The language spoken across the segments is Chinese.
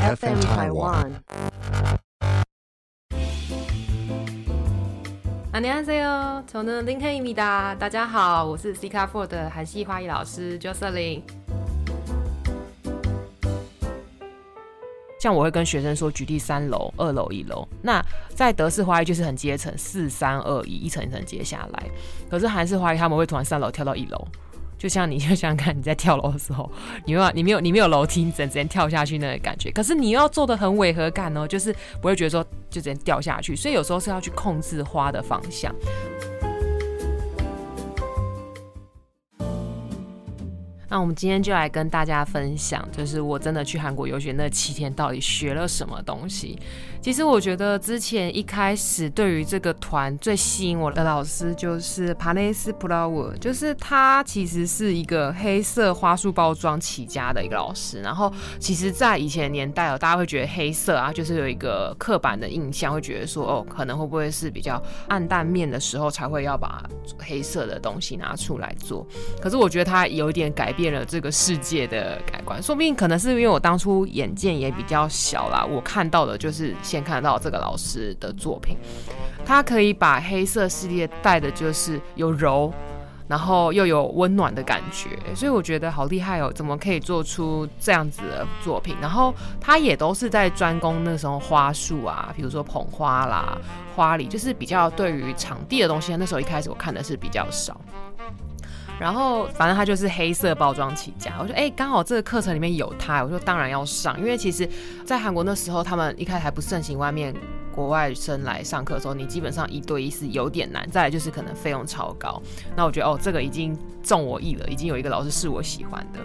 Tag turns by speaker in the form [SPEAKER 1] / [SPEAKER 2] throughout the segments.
[SPEAKER 1] FM Taiwan。안녕하세요저는링헤입니다大家好，我是 C 卡 Four 的韩系花艺老师 Jocelyn。像我会跟学生说，举例三楼、二楼、一楼。那在德式花艺就是很阶层，四三二一，一层一层接下来。可是韩式花艺他们会突然三楼跳到一楼， 就像你就想看，你在跳楼的时候，你没有你没有你没有楼梯，你整直接跳下去那个感觉。可是你要做的很违和感哦，就是不会觉得说就直接掉下去。所以有时候是要去控制花的方向。那我们今天就来跟大家分享，就是我真的去韩国游学那七天到底学了什么东西。其实我觉得之前一开始对于这个团最吸引我的老师就是帕内斯普拉沃，就是他其实是一个黑色花束包装起家的一个老师。然后其实，在以前年代哦，大家会觉得黑色啊，就是有一个刻板的印象，会觉得说哦，可能会不会是比较暗淡面的时候才会要把黑色的东西拿出来做。可是我觉得他有一点改变变了这个世界的改观，说不定可能是因为我当初眼界也比较小啦，我看到的就是。先看到这个老师的作品，他可以把黑色系列带的就是有柔，然后又有温暖的感觉，所以我觉得好厉害哦，怎么可以做出这样子的作品？然后他也都是在专攻那时候花束啊，比如说捧花啦、花礼，就是比较对于场地的东西，那时候一开始我看的是比较少。然后反正他就是黑色包装起家，我说哎，刚好这个课程里面有他，我说当然要上，因为其实，在韩国那时候他们一开始还不盛行，外面国外生来上课的时候，你基本上一对一是有点难，再来就是可能费用超高。那我觉得哦，这个已经中我意了，已经有一个老师是我喜欢的。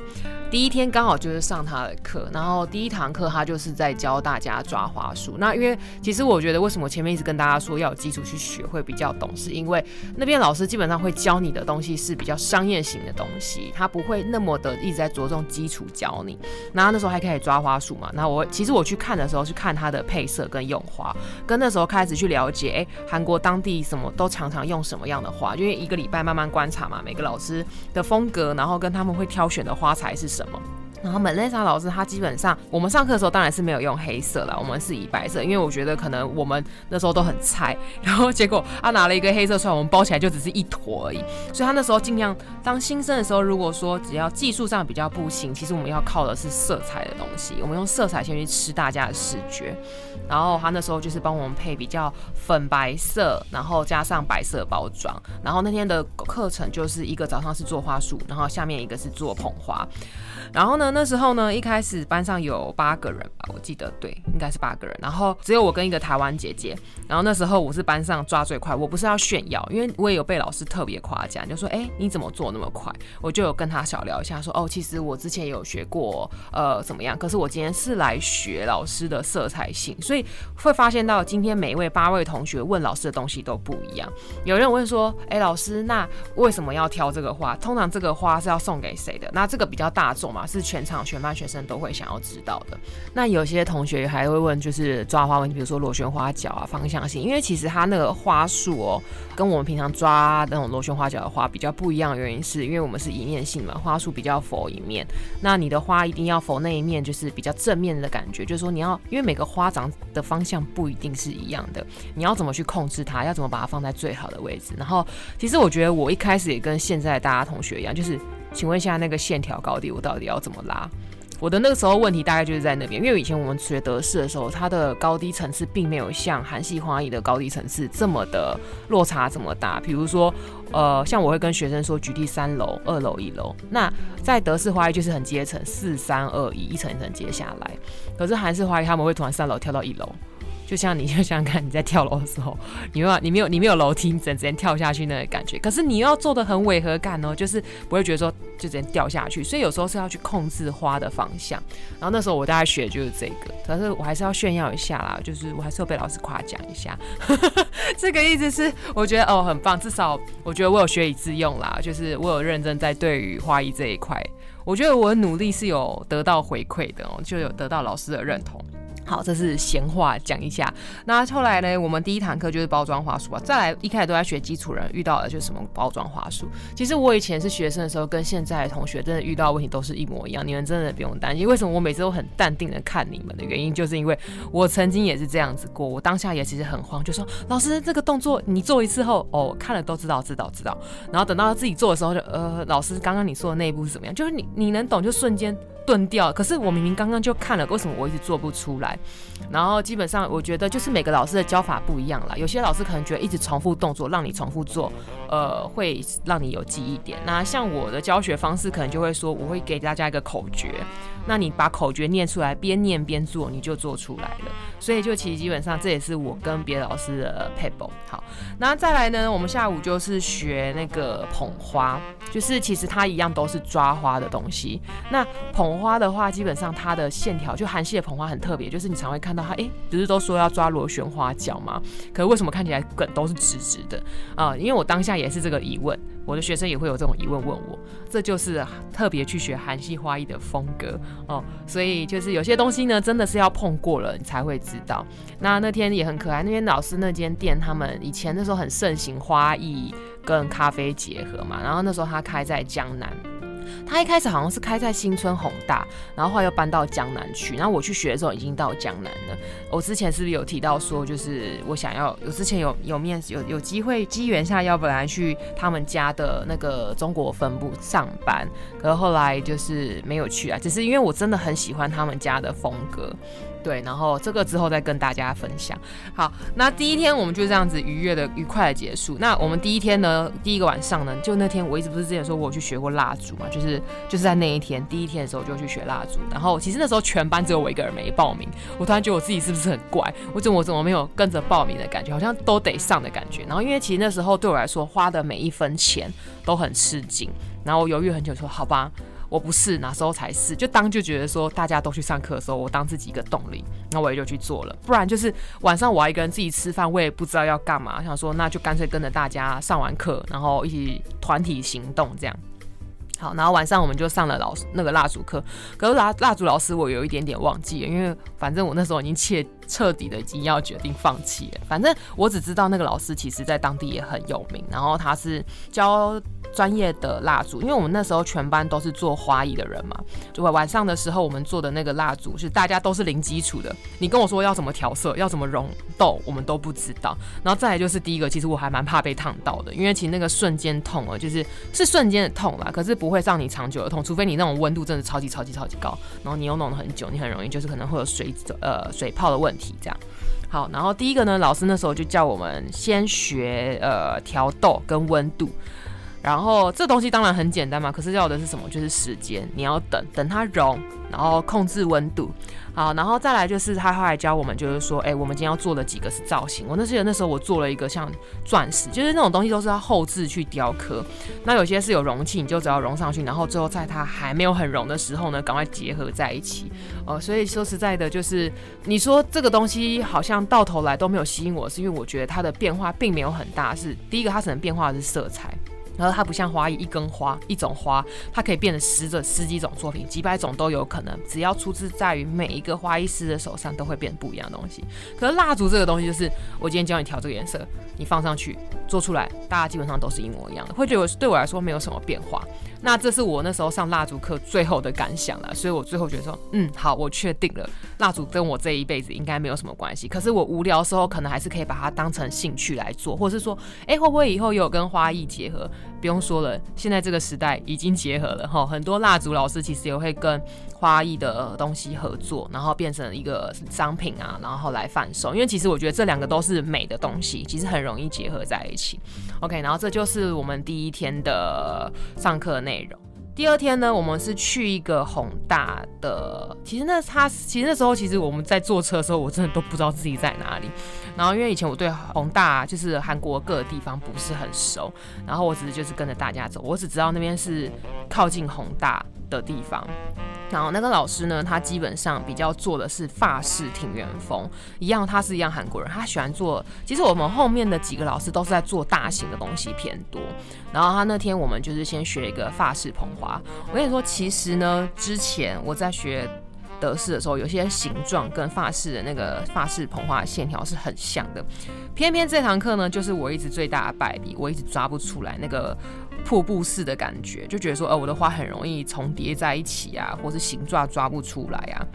[SPEAKER 1] 第一天刚好就是上他的课，然后第一堂课他就是在教大家抓花束。那因为其实我觉得为什么前面一直跟大家说要有基础去学会比较懂，是因为那边老师基本上会教你的东西是比较商业型的东西，他不会那么的一直在着重基础教你。然后那时候还可以抓花束嘛，那我其实我去看的时候去看他的配色跟用花，跟那时候开始去了解，哎，韩国当地什么都常常用什么样的花，因为一个礼拜慢慢观察嘛，每个老师的风格，然后跟他们会挑选的花材是。什么？然后门内莎老师他基本上，我们上课的时候当然是没有用黑色了，我们是以白色，因为我觉得可能我们那时候都很菜，然后结果他拿了一个黑色出来，我们包起来就只是一坨而已。所以他那时候尽量当新生的时候，如果说只要技术上比较不行，其实我们要靠的是色彩的东西，我们用色彩先去吃大家的视觉。然后他那时候就是帮我们配比较粉白色，然后加上白色包装。然后那天的课程就是一个早上是做花束，然后下面一个是做捧花。然后呢？那时候呢，一开始班上有八个人吧，我记得对，应该是八个人。然后只有我跟一个台湾姐姐。然后那时候我是班上抓最快，我不是要炫耀，因为我也有被老师特别夸奖，就说：“哎，你怎么做那么快？”我就有跟他小聊一下，说：“哦，其实我之前有学过，呃，怎么样？可是我今天是来学老师的色彩性，所以会发现到今天每一位八位同学问老师的东西都不一样。有人问说：“哎，老师，那为什么要挑这个花？通常这个花是要送给谁的？那这个比较大众嘛，是全场全班学生都会想要知道的。那有些同学还会问，就是抓花问题，比如说螺旋花角啊，方向。”性，因为其实它那个花束哦，跟我们平常抓那种螺旋花角的花比较不一样的原因，是因为我们是一面性嘛，花束比较否一面。那你的花一定要否那一面，就是比较正面的感觉，就是说你要，因为每个花长的方向不一定是一样的，你要怎么去控制它，要怎么把它放在最好的位置。然后，其实我觉得我一开始也跟现在大家同学一样，就是请问一下那个线条高低，我到底要怎么拉？我的那个时候问题大概就是在那边，因为以前我们学德式的时候，它的高低层次并没有像韩系花艺的高低层次这么的落差这么大。比如说，呃，像我会跟学生说，举例三楼、二楼、一楼。那在德式花艺就是很阶层，四三二一，一层一层接下来。可是韩式花艺他们会突然三楼跳到一楼。就像你就想想看，你在跳楼的时候，你没有你没有你没有楼梯，你整直接跳下去那个感觉。可是你要做的很违和感哦，就是不会觉得说就直接掉下去。所以有时候是要去控制花的方向。然后那时候我大概学的就是这个，可是我还是要炫耀一下啦，就是我还是要被老师夸奖一下。这个意思是我觉得哦很棒，至少我觉得我有学以致用啦，就是我有认真在对于花艺这一块，我觉得我的努力是有得到回馈的哦，就有得到老师的认同。好，这是闲话讲一下。那后来呢，我们第一堂课就是包装花束啊。再来一开始都在学基础人，遇到的就是什么包装花束。其实我以前是学生的时候，跟现在的同学真的遇到问题都是一模一样。你们真的不用担心。为什么我每次都很淡定的看你们的原因，就是因为我曾经也是这样子过。我当下也其实很慌，就说老师这个动作你做一次后，哦，看了都知道，知道，知道。然后等到自己做的时候，就呃，老师刚刚你说的那一步是怎么样？就是你你能懂，就瞬间。钝掉，可是我明明刚刚就看了，为什么我一直做不出来？然后基本上我觉得就是每个老师的教法不一样啦，有些老师可能觉得一直重复动作，让你重复做，呃，会让你有记忆点。那像我的教学方式，可能就会说，我会给大家一个口诀，那你把口诀念出来，边念边做，你就做出来了。所以就其实基本上这也是我跟别的老师的配合。好，那再来呢，我们下午就是学那个捧花，就是其实它一样都是抓花的东西。那捧花的话，基本上它的线条就韩系的捧花很特别，就是你常会看到它，哎，不是都说要抓螺旋花角吗？可是为什么看起来梗都是直直的啊？因为我当下也是这个疑问，我的学生也会有这种疑问问我，这就是特别去学韩系花艺的风格哦。所以就是有些东西呢，真的是要碰过了你才会知道。那那天也很可爱，那天老师那间店，他们以前那时候很盛行花艺跟咖啡结合嘛，然后那时候他开在江南。他一开始好像是开在新村宏大，然后后来又搬到江南去。然后我去学的时候已经到江南了。我之前是不是有提到说，就是我想要，有之前有有面有有机会机缘下要不然去他们家的那个中国分部上班，可是后来就是没有去啊，只是因为我真的很喜欢他们家的风格。对，然后这个之后再跟大家分享。好，那第一天我们就这样子愉悦的、愉快的结束。那我们第一天呢，第一个晚上呢，就那天我一直不是之前说我去学过蜡烛嘛，就是就是在那一天第一天的时候就去学蜡烛。然后其实那时候全班只有我一个人没报名，我突然觉得我自己是不是很怪？我怎么我怎么没有跟着报名的感觉？好像都得上的感觉。然后因为其实那时候对我来说花的每一分钱都很吃紧，然后我犹豫很久说好吧。我不是，哪时候才是？就当就觉得说大家都去上课的时候，我当自己一个动力，那我也就去做了。不然就是晚上我要一个人自己吃饭，我也不知道要干嘛，想说那就干脆跟着大家上完课，然后一起团体行动这样。好，然后晚上我们就上了老师那个蜡烛课，可是蜡蜡烛老师我有一点点忘记了，因为反正我那时候已经彻彻底的已经要决定放弃了。反正我只知道那个老师其实在当地也很有名，然后他是教。专业的蜡烛，因为我们那时候全班都是做花艺的人嘛，就会晚上的时候我们做的那个蜡烛是大家都是零基础的。你跟我说要怎么调色，要怎么溶豆，我们都不知道。然后再来就是第一个，其实我还蛮怕被烫到的，因为其实那个瞬间痛啊，就是是瞬间的痛啦，可是不会让你长久的痛，除非你那种温度真的超级超级超级高，然后你又弄了很久，你很容易就是可能会有水呃水泡的问题这样。好，然后第一个呢，老师那时候就叫我们先学呃调豆跟温度。然后这东西当然很简单嘛，可是要的是什么？就是时间，你要等等它融，然后控制温度。好，然后再来就是他后来教我们，就是说，哎，我们今天要做的几个是造型。我那记得那时候我做了一个像钻石，就是那种东西都是要后置去雕刻。那有些是有容器，你就只要融上去，然后最后在它还没有很融的时候呢，赶快结合在一起。哦，所以说实在的，就是你说这个东西好像到头来都没有吸引我，是因为我觉得它的变化并没有很大。是第一个，它可能变化的是色彩。然后它不像花艺，一根花一种花，它可以变成十种、十几种作品，几百种都有可能。只要出自在于每一个花艺师的手上，都会变不一样的东西。可是蜡烛这个东西，就是我今天教你调这个颜色，你放上去做出来，大家基本上都是一模一样的，会觉得对我来说没有什么变化。那这是我那时候上蜡烛课最后的感想了，所以我最后觉得说，嗯，好，我确定了，蜡烛跟我这一辈子应该没有什么关系。可是我无聊的时候，可能还是可以把它当成兴趣来做，或者是说，哎，会不会以后有跟花艺结合？不用说了，现在这个时代已经结合了哈，很多蜡烛老师其实也会跟花艺的东西合作，然后变成一个商品啊，然后来贩售。因为其实我觉得这两个都是美的东西，其实很容易结合在一。OK，然后这就是我们第一天的上课内容。第二天呢，我们是去一个宏大的，其实那他其实那时候其实我们在坐车的时候，我真的都不知道自己在哪里。然后因为以前我对宏大就是韩国各个地方不是很熟，然后我只是就是跟着大家走，我只知道那边是靠近宏大的地方。然后那个老师呢，他基本上比较做的是法式庭园风，一样他是一样韩国人，他喜欢做。其实我们后面的几个老师都是在做大型的东西偏多。然后他那天我们就是先学一个法式捧花。我跟你说，其实呢，之前我在学德式的时候，有些形状跟法式的那个法式捧花线条是很像的。偏偏这堂课呢，就是我一直最大的败笔，我一直抓不出来那个瀑布式的感觉，就觉得说，呃，我的花很容易重叠在一起啊，或是形状抓不出来啊。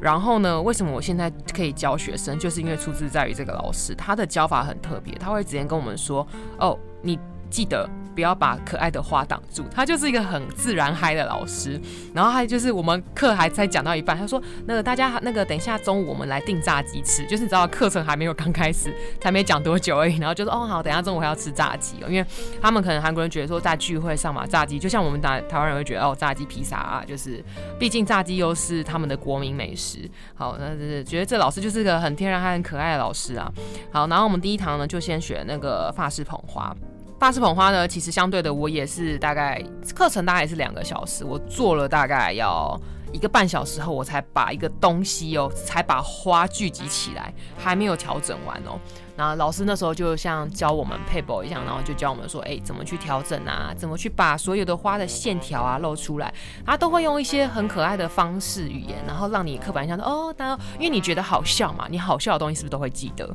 [SPEAKER 1] 然后呢，为什么我现在可以教学生，就是因为出自在于这个老师，他的教法很特别，他会直接跟我们说，哦，你。记得不要把可爱的花挡住。他就是一个很自然嗨的老师。然后还就是我们课还才讲到一半，他说：“那个大家那个等一下中午我们来订炸鸡吃。”就是你知道课程还没有刚开始，才没讲多久而已。然后就说：“哦好，等下中午还要吃炸鸡哦。”因为他们可能韩国人觉得说在聚会上嘛，炸鸡就像我们打台湾人会觉得哦炸鸡披萨啊，就是毕竟炸鸡又是他们的国民美食。好，那就是觉得这老师就是个很天然还很可爱的老师啊。好，然后我们第一堂呢就先学那个法式捧花。法式捧花呢，其实相对的，我也是大概课程大概也是两个小时，我做了大概要一个半小时后，我才把一个东西哦，才把花聚集起来，还没有调整完哦。然后老师那时候就像教我们配宝一样，然后就教我们说，哎，怎么去调整啊？怎么去把所有的花的线条啊露出来？他都会用一些很可爱的方式语言，然后让你刻板印象，哦，当然，因为你觉得好笑嘛，你好笑的东西是不是都会记得？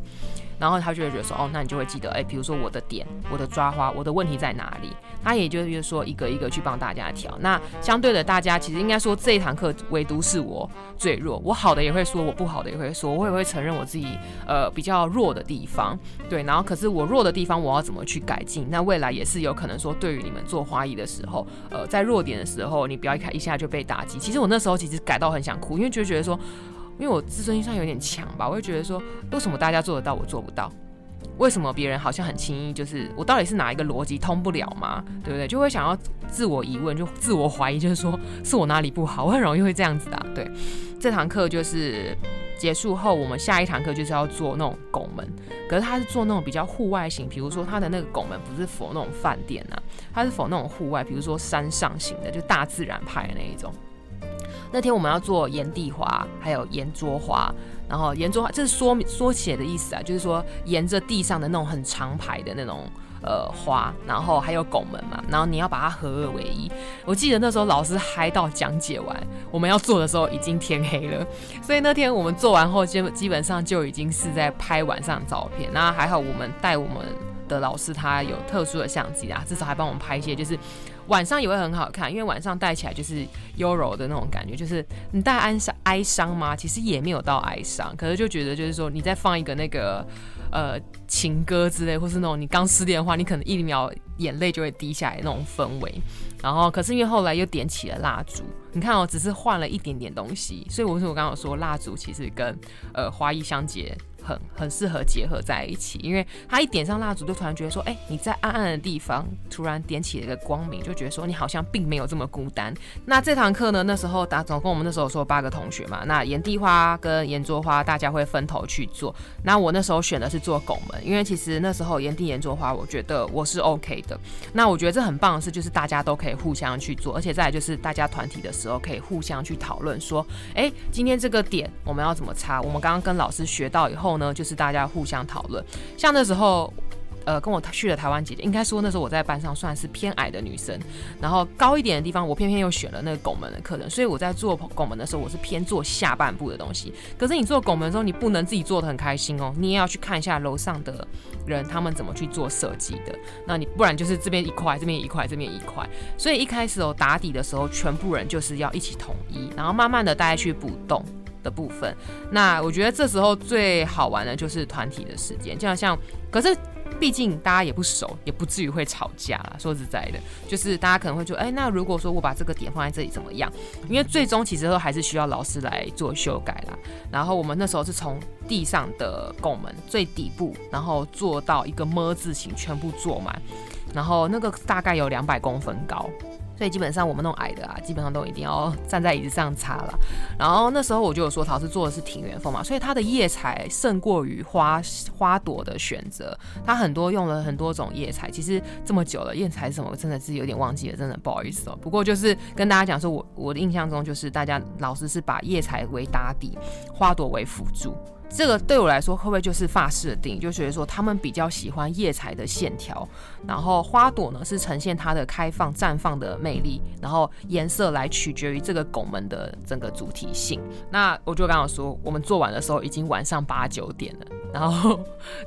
[SPEAKER 1] 然后他就会觉得说，哦，那你就会记得，哎，比如说我的点，我的抓花，我的问题在哪里？他也就是说，一个一个去帮大家调。那相对的，大家其实应该说这一堂课唯独是我最弱，我好的也会说，我不好的也会说，我也会承认我自己呃比较弱的地方。对，然后可是我弱的地方，我要怎么去改进？那未来也是有可能说，对于你们做花艺的时候，呃，在弱点的时候，你不要一开一下就被打击。其实我那时候其实改到很想哭，因为就觉得说。因为我自尊心上有点强吧，我会觉得说，为什么大家做得到，我做不到？为什么别人好像很轻易？就是我到底是哪一个逻辑通不了吗？对不对？就会想要自我疑问，就自我怀疑，就是说是我哪里不好？我很容易会这样子的。对，这堂课就是结束后，我们下一堂课就是要做那种拱门，可是他是做那种比较户外型，比如说他的那个拱门不是否那种饭店呐，他是否那种户外，比如说山上型的，就大自然派的那一种。那天我们要做岩地花，还有岩桌花，然后岩桌花这是缩缩写的意思啊，就是说沿着地上的那种很长排的那种呃花，然后还有拱门嘛，然后你要把它合二为一。我记得那时候老师嗨到讲解完，我们要做的时候已经天黑了，所以那天我们做完后基基本上就已经是在拍晚上的照片。那还好我们带我们的老师他有特殊的相机啊，至少还帮我们拍一些就是。晚上也会很好看，因为晚上戴起来就是优柔的那种感觉，就是你戴哀伤哀伤吗？其实也没有到哀伤，可是就觉得就是说你在放一个那个呃情歌之类，或是那种你刚失恋的话，你可能一秒眼泪就会滴下来那种氛围。然后可是因为后来又点起了蜡烛，你看哦，只是换了一点点东西，所以我说我刚刚说蜡烛其实跟呃花艺相结。很很适合结合在一起，因为他一点上蜡烛，就突然觉得说，哎，你在暗暗的地方突然点起了一个光明，就觉得说你好像并没有这么孤单。那这堂课呢，那时候打总共我们那时候说八个同学嘛，那岩地花跟岩桌花大家会分头去做。那我那时候选的是做拱门，因为其实那时候岩地岩桌花，我觉得我是 OK 的。那我觉得这很棒的是，就是大家都可以互相去做，而且再来就是大家团体的时候可以互相去讨论说，哎，今天这个点我们要怎么插？我们刚刚跟老师学到以后。后呢，就是大家互相讨论。像那时候，呃，跟我去了台湾姐姐，应该说那时候我在班上算是偏矮的女生。然后高一点的地方，我偏偏又选了那个拱门的课程，所以我在做拱门的时候，我是偏做下半部的东西。可是你做拱门的时候，你不能自己做的很开心哦，你也要去看一下楼上的人他们怎么去做设计的。那你不然就是这边一块，这边一块，这边一块。所以一开始哦打底的时候，全部人就是要一起统一，然后慢慢的大家去补洞。的部分，那我觉得这时候最好玩的就是团体的时间，就好像，可是毕竟大家也不熟，也不至于会吵架啦。说实在的，就是大家可能会觉得，哎，那如果说我把这个点放在这里怎么样？因为最终其实都还是需要老师来做修改啦。然后我们那时候是从地上的拱门最底部，然后做到一个么字形，全部做满，然后那个大概有两百公分高。所以基本上我们那种矮的啊，基本上都一定要站在椅子上插了。然后那时候我就有说，陶瓷做的是庭园风嘛，所以它的叶材胜过于花花朵的选择。它很多用了很多种叶材，其实这么久了，叶材是什么真的是有点忘记了，真的不好意思哦。不过就是跟大家讲说，我我的印象中就是大家老师是把叶材为打底，花朵为辅助。这个对我来说会不会就是发饰的定义？就觉得说他们比较喜欢叶材的线条，然后花朵呢是呈现它的开放绽放的魅力，然后颜色来取决于这个拱门的整个主题性。那我就刚刚说，我们做完的时候已经晚上八九点了，然后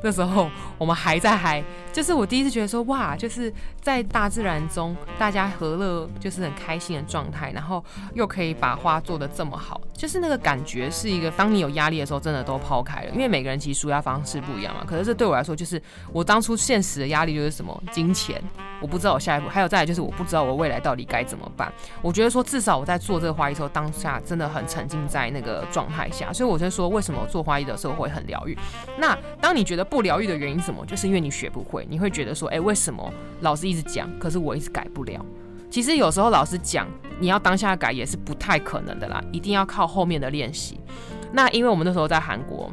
[SPEAKER 1] 那时候我们还在嗨，就是我第一次觉得说哇，就是在大自然中大家和乐，就是很开心的状态，然后又可以把花做的这么好，就是那个感觉是一个，当你有压力的时候，真的都跑抛开了，因为每个人其实舒压方式不一样嘛。可是这对我来说，就是我当初现实的压力就是什么金钱，我不知道我下一步，还有再来就是我不知道我未来到底该怎么办。我觉得说至少我在做这个花艺的时候，当下真的很沉浸在那个状态下，所以我就说为什么做花艺的时候会很疗愈。那当你觉得不疗愈的原因什么，就是因为你学不会，你会觉得说，哎，为什么老师一直讲，可是我一直改不了？其实有时候老师讲，你要当下改也是不太可能的啦，一定要靠后面的练习。那因为我们那时候在韩国，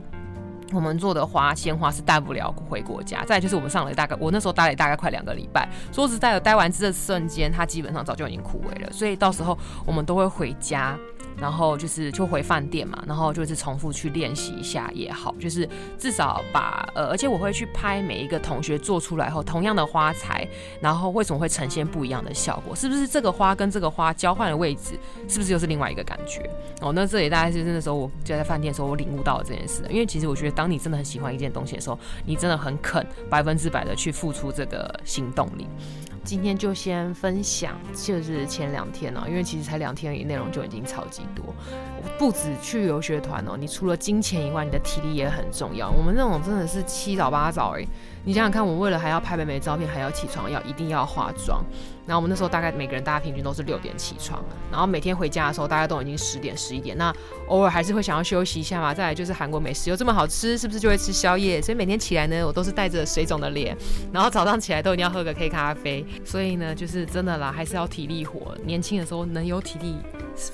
[SPEAKER 1] 我们做的花鲜花是带不了回国家。再就是我们上了大概，我那时候待了大概快两个礼拜。说实在的，待完这瞬间，它基本上早就已经枯萎了。所以到时候我们都会回家。然后就是就回饭店嘛，然后就是重复去练习一下也好，就是至少把呃，而且我会去拍每一个同学做出来后同样的花材，然后为什么会呈现不一样的效果？是不是这个花跟这个花交换的位置，是不是又是另外一个感觉？哦，那这也大概是那时候我就在饭店的时候我领悟到了这件事。因为其实我觉得，当你真的很喜欢一件东西的时候，你真的很肯百分之百的去付出这个行动力。今天就先分享，就是前两天哦，因为其实才两天而已，内容就已经超级多。不止去游学团哦，你除了金钱以外，你的体力也很重要。我们那种真的是七早八早哎，你想想看，我为了还要拍美美照片，还要起床，要一定要化妆。然后我们那时候大概每个人大家平均都是六点起床，然后每天回家的时候大家都已经十点十一点。那偶尔还是会想要休息一下嘛。再来就是韩国美食又这么好吃，是不是就会吃宵夜？所以每天起来呢，我都是带着水肿的脸，然后早上起来都一定要喝个黑咖啡。所以呢，就是真的啦，还是要体力活。年轻的时候能有体力。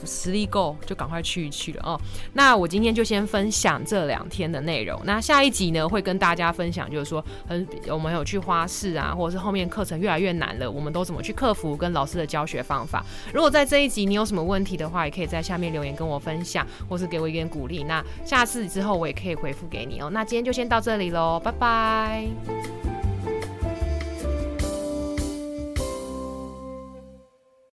[SPEAKER 1] 实力够就赶快去一去了哦。那我今天就先分享这两天的内容。那下一集呢，会跟大家分享，就是说，很我们有去花市啊，或者是后面课程越来越难了，我们都怎么去克服，跟老师的教学方法。如果在这一集你有什么问题的话，也可以在下面留言跟我分享，或是给我一点鼓励。那下次之后我也可以回复给你哦。那今天就先到这里喽，拜拜。